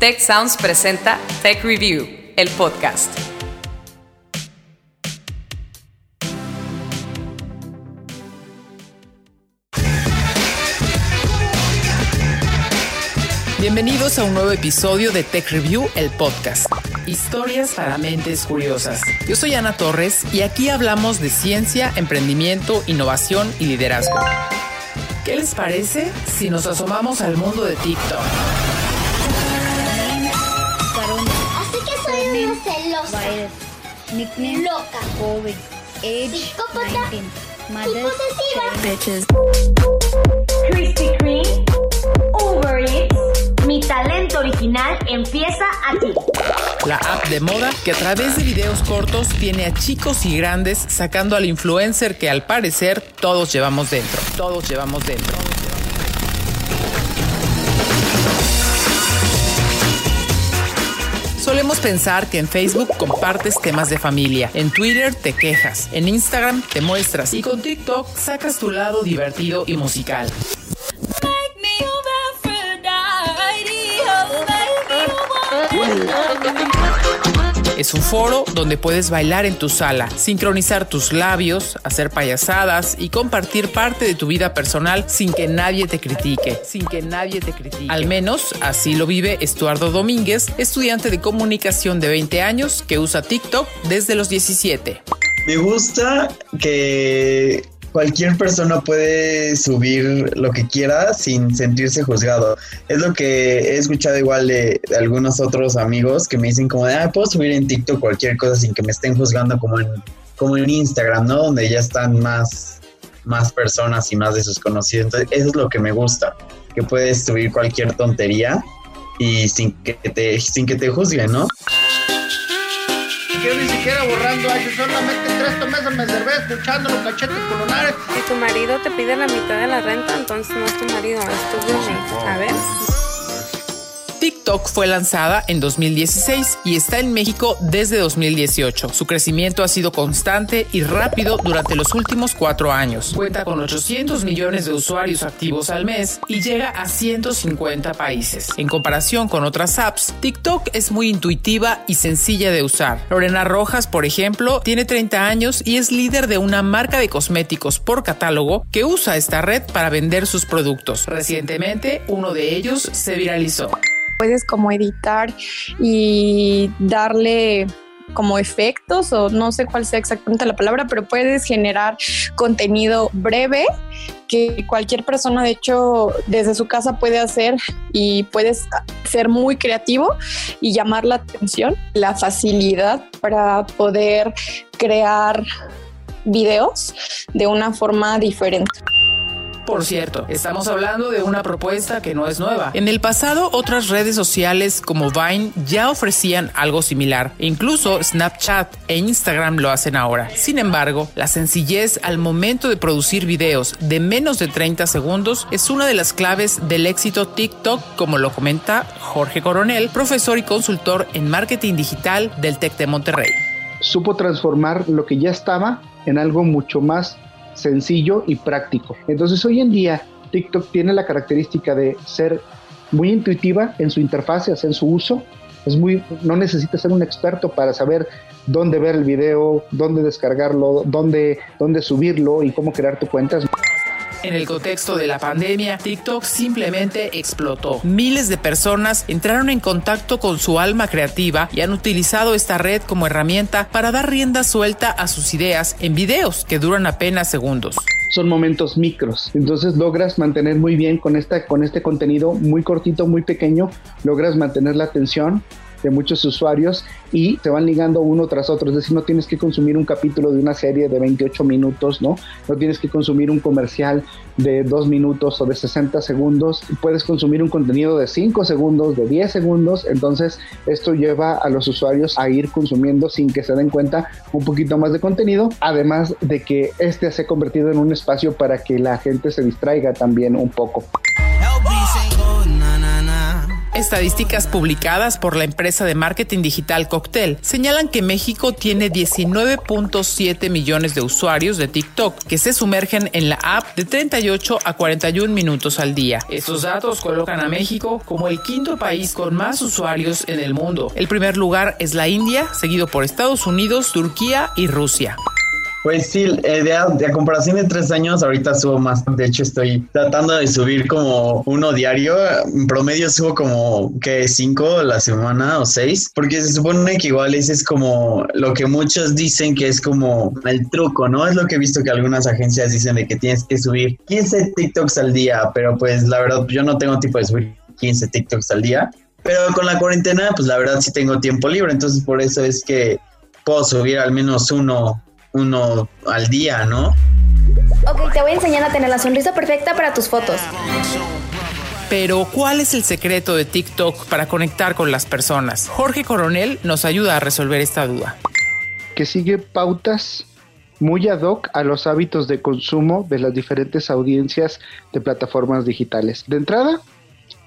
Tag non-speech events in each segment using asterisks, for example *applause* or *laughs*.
Tech Sounds presenta Tech Review, el podcast. Bienvenidos a un nuevo episodio de Tech Review, el podcast. Historias para mentes curiosas. Yo soy Ana Torres y aquí hablamos de ciencia, emprendimiento, innovación y liderazgo. ¿Qué les parece si nos asomamos al mundo de TikTok? Una celosa, Nickname loca, COVID. Age psicópata 19. y Mother posesiva. bitches. Krispy Kreme, Uber Eats, mi talento original empieza aquí. La app de moda que a través de videos cortos tiene a chicos y grandes sacando al influencer que al parecer todos llevamos dentro. Todos llevamos dentro. Solemos pensar que en Facebook compartes temas de familia, en Twitter te quejas, en Instagram te muestras. Y con TikTok sacas tu lado divertido y musical. Es un foro donde puedes bailar en tu sala, sincronizar tus labios, hacer payasadas y compartir parte de tu vida personal sin que nadie te critique, sin que nadie te critique. Al menos así lo vive Estuardo Domínguez, estudiante de comunicación de 20 años que usa TikTok desde los 17. Me gusta que cualquier persona puede subir lo que quiera sin sentirse juzgado. Es lo que he escuchado igual de, algunos otros amigos que me dicen como de, ah, puedo subir en TikTok cualquier cosa sin que me estén juzgando como en, como en Instagram, ¿no? Donde ya están más, más personas y más de sus conocidos. Entonces, eso es lo que me gusta, que puedes subir cualquier tontería y sin que te, sin que te juzguen, ¿no? Yo ni siquiera borrando años, solamente tres meses me servé escuchando los cachetes colonares. Si tu marido te pide la mitad de la renta, entonces no es tu marido, es tu roommate. A ver. TikTok fue lanzada en 2016 y está en México desde 2018. Su crecimiento ha sido constante y rápido durante los últimos cuatro años. Cuenta con 800 millones de usuarios activos al mes y llega a 150 países. En comparación con otras apps, TikTok es muy intuitiva y sencilla de usar. Lorena Rojas, por ejemplo, tiene 30 años y es líder de una marca de cosméticos por catálogo que usa esta red para vender sus productos. Recientemente, uno de ellos se viralizó. Puedes como editar y darle como efectos o no sé cuál sea exactamente la palabra, pero puedes generar contenido breve que cualquier persona de hecho desde su casa puede hacer y puedes ser muy creativo y llamar la atención, la facilidad para poder crear videos de una forma diferente. Por cierto, estamos hablando de una propuesta que no es nueva. En el pasado, otras redes sociales como Vine ya ofrecían algo similar. Incluso Snapchat e Instagram lo hacen ahora. Sin embargo, la sencillez al momento de producir videos de menos de 30 segundos es una de las claves del éxito TikTok, como lo comenta Jorge Coronel, profesor y consultor en marketing digital del TEC de Monterrey. Supo transformar lo que ya estaba en algo mucho más sencillo y práctico. Entonces hoy en día TikTok tiene la característica de ser muy intuitiva en su interfaz, en su uso. Es muy, no necesita ser un experto para saber dónde ver el video, dónde descargarlo, dónde, dónde subirlo y cómo crear tu cuenta. En el contexto de la pandemia, TikTok simplemente explotó. Miles de personas entraron en contacto con su alma creativa y han utilizado esta red como herramienta para dar rienda suelta a sus ideas en videos que duran apenas segundos. Son momentos micros, entonces logras mantener muy bien con, esta, con este contenido muy cortito, muy pequeño, logras mantener la atención de muchos usuarios y se van ligando uno tras otro. Es decir, no tienes que consumir un capítulo de una serie de 28 minutos, ¿no? No tienes que consumir un comercial de 2 minutos o de 60 segundos. Puedes consumir un contenido de 5 segundos, de 10 segundos. Entonces, esto lleva a los usuarios a ir consumiendo sin que se den cuenta un poquito más de contenido. Además de que este se ha convertido en un espacio para que la gente se distraiga también un poco. Estadísticas publicadas por la empresa de marketing digital Cocktail señalan que México tiene 19.7 millones de usuarios de TikTok que se sumergen en la app de 38 a 41 minutos al día. Esos datos colocan a México como el quinto país con más usuarios en el mundo. El primer lugar es la India, seguido por Estados Unidos, Turquía y Rusia. Pues sí, eh, de, a, comparación de tres años, ahorita subo más. De hecho, estoy tratando de subir como uno diario. En promedio subo como que cinco la semana o seis, porque se supone que igual ese es como lo que muchos dicen que es como el truco, ¿no? Es lo que he visto que algunas agencias dicen de que tienes que subir 15 TikToks al día, pero pues la verdad yo no tengo tiempo de subir 15 TikToks al día. Pero con la cuarentena, pues la verdad sí tengo tiempo libre, entonces por eso es que puedo subir al menos uno uno al día, ¿no? Ok, te voy a enseñar a tener la sonrisa perfecta para tus fotos. Pero, ¿cuál es el secreto de TikTok para conectar con las personas? Jorge Coronel nos ayuda a resolver esta duda. Que sigue pautas muy ad hoc a los hábitos de consumo de las diferentes audiencias de plataformas digitales. De entrada,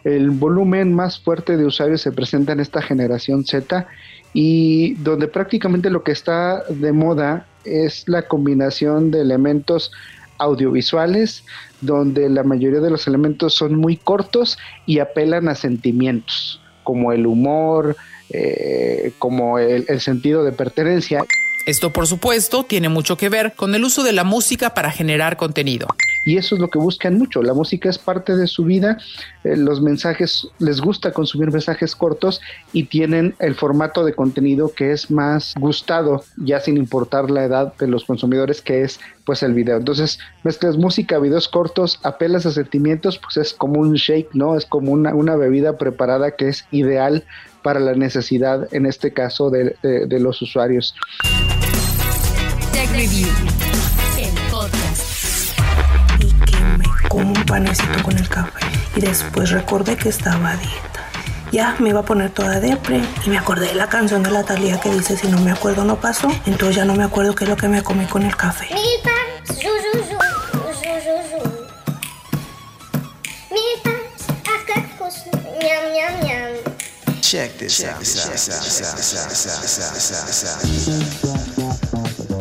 el volumen más fuerte de usuarios se presenta en esta generación Z y donde prácticamente lo que está de moda es la combinación de elementos audiovisuales donde la mayoría de los elementos son muy cortos y apelan a sentimientos como el humor, eh, como el, el sentido de pertenencia. Esto, por supuesto, tiene mucho que ver con el uso de la música para generar contenido. Y eso es lo que buscan mucho. La música es parte de su vida. Eh, los mensajes, les gusta consumir mensajes cortos y tienen el formato de contenido que es más gustado, ya sin importar la edad de los consumidores, que es pues el video. Entonces, mezclas música, videos cortos, apelas a sentimientos, pues es como un shake, ¿no? Es como una, una bebida preparada que es ideal para la necesidad, en este caso, de, de, de los usuarios. Tech Review, panecito con el café. Y después recordé que estaba a dieta. Ya me iba a poner toda depre y me acordé de la canción de la Talía que dice si no me acuerdo no pasó. Entonces ya no me acuerdo qué es lo que me comí con el café. Check this out.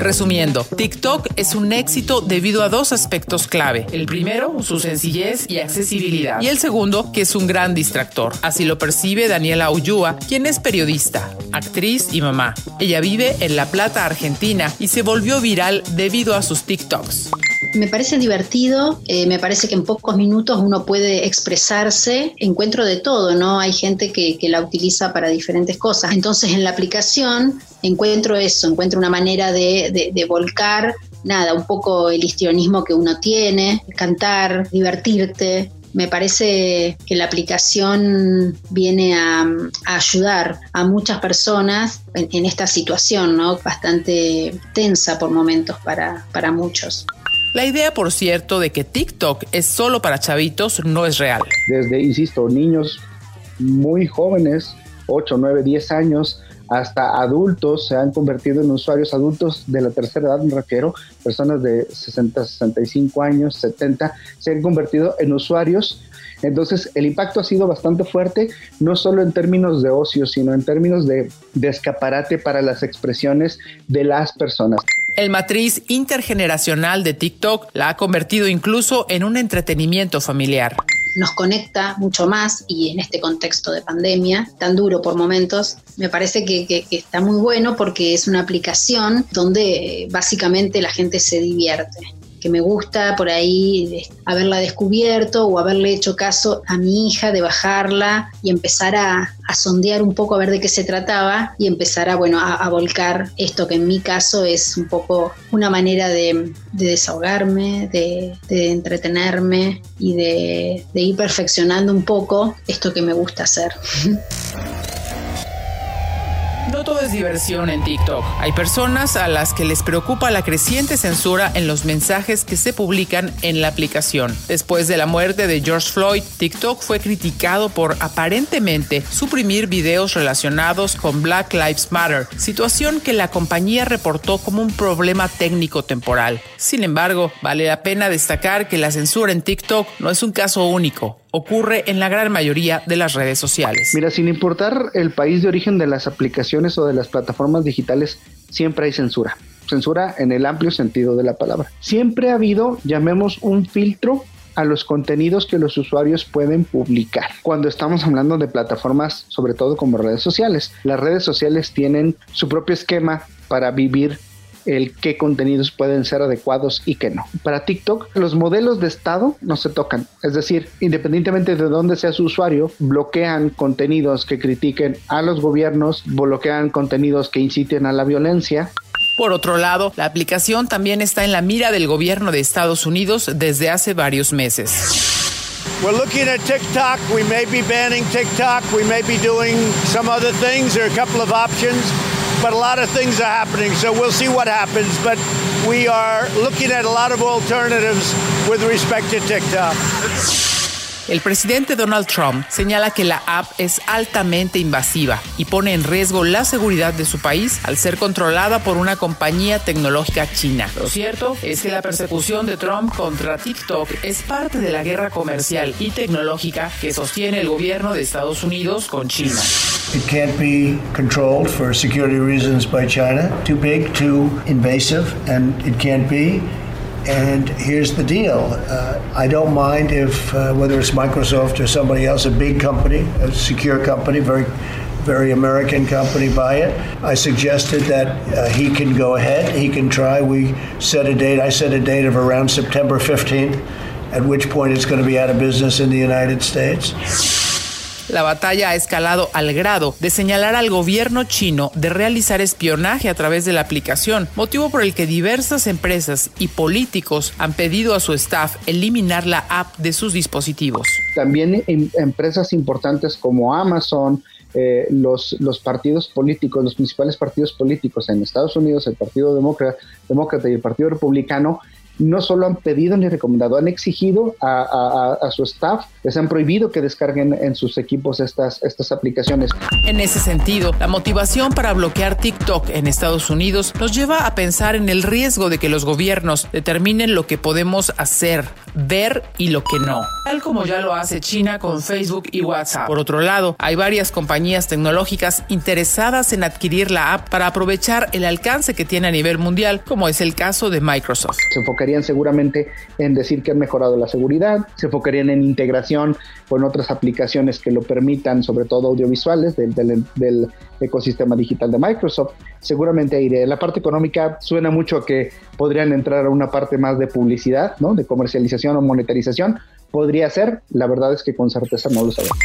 Resumiendo, TikTok es un éxito debido a dos aspectos clave. El primero, su sencillez y accesibilidad. Y el segundo, que es un gran distractor. Así lo percibe Daniela Ullúa, quien es periodista, actriz y mamá. Ella vive en La Plata, Argentina, y se volvió viral debido a sus TikToks. Me parece divertido, eh, me parece que en pocos minutos uno puede expresarse, encuentro de todo, ¿no? Hay gente que, la utiliza para diferentes cosas. Entonces en la aplicación encuentro eso, encuentro una manera de, de, volcar, nada, un poco el histrionismo que uno tiene, cantar, divertirte, me parece que la aplicación viene a, ayudar a muchas personas en, esta situación, ¿no? Bastante tensa por momentos para muchos. La idea, por cierto, de que TikTok es solo para chavitos no es real. Desde, insisto, niños muy jóvenes, 8, 9, 10 años, hasta adultos se han convertido en usuarios adultos de la tercera edad, me refiero, personas de 60, 65 años, 70, se han convertido en usuarios. Entonces, el impacto ha sido bastante fuerte, no solo en términos de ocio, sino en términos de, de escaparate para las expresiones de las personas. El matriz intergeneracional de TikTok la ha convertido incluso en un entretenimiento familiar. Nos conecta mucho más y en este contexto de pandemia, tan duro por momentos, me parece que, que, está muy bueno porque es una aplicación donde básicamente la gente se divierte que me gusta por ahí haberla descubierto o haberle hecho caso a mi hija de bajarla y empezar a, a sondear un poco a ver de qué se trataba y empezar a, bueno, a, a volcar esto que en mi caso es un poco una manera de, de desahogarme, de, de, entretenerme y de, de ir perfeccionando un poco esto que me gusta hacer. *laughs* Todo es diversión en TikTok. Hay personas a las que les preocupa la creciente censura en los mensajes que se publican en la aplicación. Después de la muerte de George Floyd, TikTok fue criticado por aparentemente suprimir videos relacionados con Black Lives Matter, situación que la compañía reportó como un problema técnico temporal. Sin embargo, vale la pena destacar que la censura en TikTok no es un caso único. ocurre en la gran mayoría de las redes sociales. Mira, sin importar el país de origen de las aplicaciones o de las plataformas digitales, siempre hay censura. Censura en el amplio sentido de la palabra. Siempre ha habido, llamemos, un filtro a los contenidos que los usuarios pueden publicar. Cuando estamos hablando de plataformas, sobre todo como redes sociales, las redes sociales tienen su propio esquema para vivir el qué contenidos pueden ser adecuados y qué no. Para TikTok, los modelos de estado no se tocan. Es decir, independientemente de dónde sea su usuario, bloquean contenidos que critiquen a los gobiernos, bloquean contenidos que inciten a la violencia. Por otro lado, la aplicación también está en la mira del gobierno de Estados Unidos desde hace varios meses. We're looking at TikTok. We may be banning TikTok. We may be doing some other things. There are a couple of options. But a lot of things are happening, so we'll see what happens. But we are looking at a lot of alternatives with respect to TikTok. El presidente Donald Trump señala que la app es altamente invasiva y pone en riesgo la seguridad de su país al ser controlada por una compañía tecnológica china. Lo cierto es que la persecución de Trump contra TikTok es parte de la guerra comercial y tecnológica que sostiene el gobierno de Estados Unidos con China. It can't be controlled for security reasons by China. Too big, too invasive, and it can't be. And here's the deal uh, I don't mind if, uh, whether it's Microsoft or somebody else, a big company, a secure company, very very American company buy it. I suggested that uh, he can go ahead, he can try. We set a date, I set a date of around September 15th, at which point it's going to be out of business in the United States. La batalla ha escalado al grado de señalar al gobierno chino de realizar espionaje a través de la aplicación, motivo por el que diversas empresas y políticos han pedido a su staff eliminar la app de sus dispositivos. También em, empresas importantes como Amazon, eh, los, partidos políticos, los principales partidos políticos en Estados Unidos, el Partido Demócrata y el Partido Republicano, no solo han pedido ni recomendado, han exigido a, su staff, les han prohibido que descarguen en sus equipos estas, estas aplicaciones. En ese sentido, la motivación para bloquear TikTok en Estados Unidos nos lleva a pensar en el riesgo de que los gobiernos determinen lo que podemos hacer, ver y lo que no, tal como ya lo hace China con Facebook y WhatsApp. Por otro lado, hay varias compañías tecnológicas interesadas en adquirir la app para aprovechar el alcance que tiene a nivel mundial, como es el caso de Microsoft. Se seguramente en decir que han mejorado la seguridad, se enfocarían en integración con otras aplicaciones que lo permitan, sobre todo audiovisuales del, del, ecosistema digital de Microsoft. Seguramente iré. La parte económica suena mucho a que podrían entrar a una parte más de publicidad, ¿no? de comercialización o monetarización. Podría ser, la verdad es que con certeza no lo sabemos.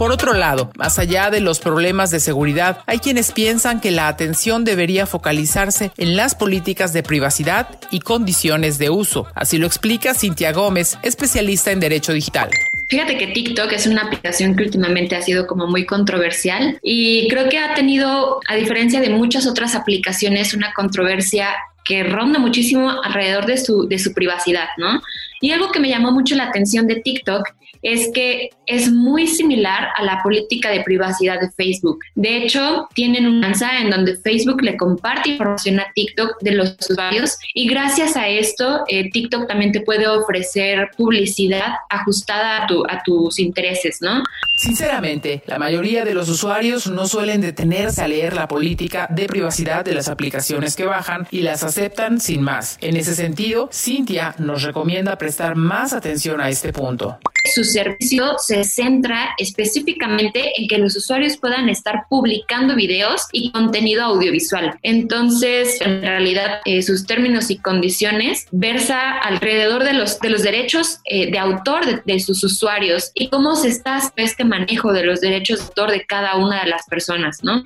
Por otro lado, más allá de los problemas de seguridad, hay quienes piensan que la atención debería focalizarse en las políticas de privacidad y condiciones de uso. Así lo explica Cintia Gómez, especialista en Derecho Digital. Fíjate que TikTok es una aplicación que últimamente ha sido como muy controversial y creo que ha tenido, a diferencia de muchas otras aplicaciones, una controversia que ronda muchísimo alrededor de su, de su privacidad, ¿no? Y algo que me llamó mucho la atención de TikTok es que es muy similar a la política de privacidad de Facebook. De hecho, tienen un mensaje en donde Facebook le comparte información a TikTok de los usuarios y gracias a esto eh, TikTok también te puede ofrecer publicidad ajustada a, tu, a tus intereses, ¿no? Sinceramente, la mayoría de los usuarios no suelen detenerse a leer la política de privacidad de las aplicaciones que bajan y las aceptan sin más. En ese sentido, Cintia nos recomienda prestar más atención a este punto. Su servicio se centra específicamente en que los usuarios puedan estar publicando videos y contenido audiovisual. Entonces, en realidad, eh, sus términos y condiciones versa alrededor de los, de los derechos eh, de autor de, de, sus usuarios y cómo se está este manejo de los derechos de autor de cada una de las personas, ¿no?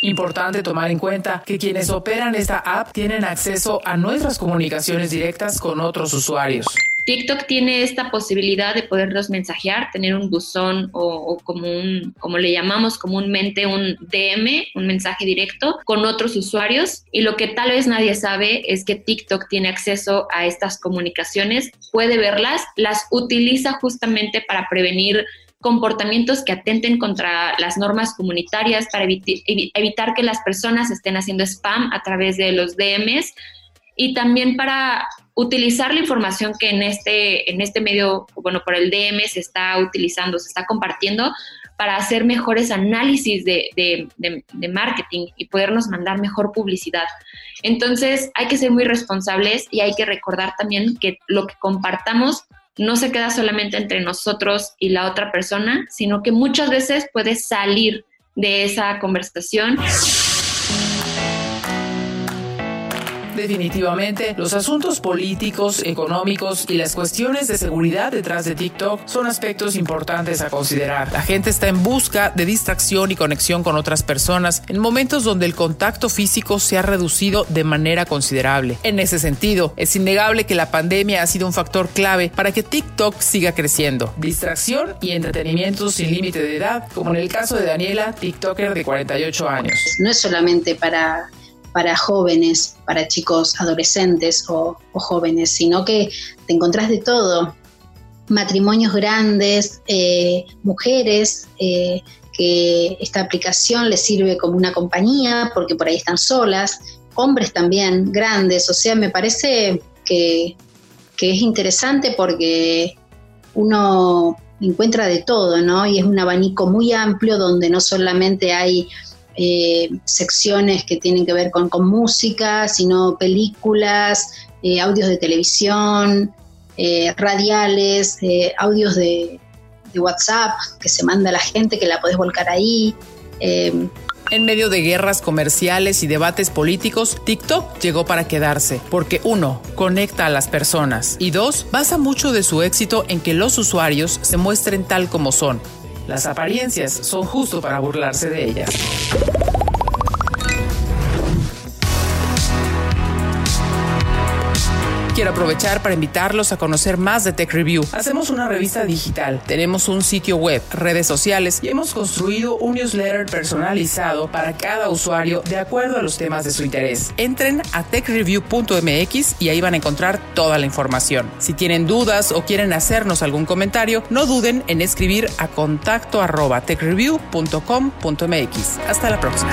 Importante tomar en cuenta que quienes operan esta app tienen acceso a nuestras comunicaciones directas con otros usuarios. TikTok tiene esta posibilidad de podernos mensajear, tener un buzón o, como un, como le llamamos comúnmente, un DM, un mensaje directo con otros usuarios. Y lo que tal vez nadie sabe es que TikTok tiene acceso a estas comunicaciones, puede verlas, las utiliza justamente para prevenir comportamientos que atenten contra las normas comunitarias para evitar que las personas estén haciendo spam a través de los DMs y también para utilizar la información que en este, en este medio, bueno, por el DM se está utilizando, se está compartiendo para hacer mejores análisis de, de, marketing y podernos mandar mejor publicidad. Entonces hay que ser muy responsables y hay que recordar también que lo que compartamos no se queda solamente entre nosotros y la otra persona, sino que muchas veces puede salir de esa conversación Definitivamente, los asuntos políticos, económicos y las cuestiones de seguridad detrás de TikTok son aspectos importantes a considerar. La gente está en busca de distracción y conexión con otras personas en momentos donde el contacto físico se ha reducido de manera considerable. En ese sentido, es innegable que la pandemia ha sido un factor clave para que TikTok siga creciendo. Distracción y entretenimiento sin límite de edad, como en el caso de Daniela, TikToker de 48 años. No es solamente para para jóvenes, para chicos adolescentes o, jóvenes, sino que te encontrás de todo. Matrimonios grandes, eh, mujeres, eh, que esta aplicación les sirve como una compañía porque por ahí están solas, hombres también grandes, o sea, me parece que, que es interesante porque uno encuentra de todo, ¿no? Y es un abanico muy amplio donde no solamente hay eh, secciones que tienen que ver con, música, sino películas, eh, audios de televisión, eh, radiales, audios de, de, WhatsApp que se manda a la gente, que la podés volcar ahí. En medio de guerras comerciales y debates políticos, TikTok llegó para quedarse, porque uno, conecta a las personas y dos, basa mucho de su éxito en que los usuarios se muestren tal como son, las apariencias son justo para burlarse de ellas. Quiero aprovechar para invitarlos a conocer más de Tech Review. Hacemos una revista digital, tenemos un sitio web, redes sociales y hemos construido un newsletter personalizado para cada usuario de acuerdo a los temas de su interés. Entren a techreview.mx y ahí van a encontrar toda la información. Si tienen dudas o quieren hacernos algún comentario, no duden en escribir a contacto arroba techreview.com.mx. Hasta la próxima.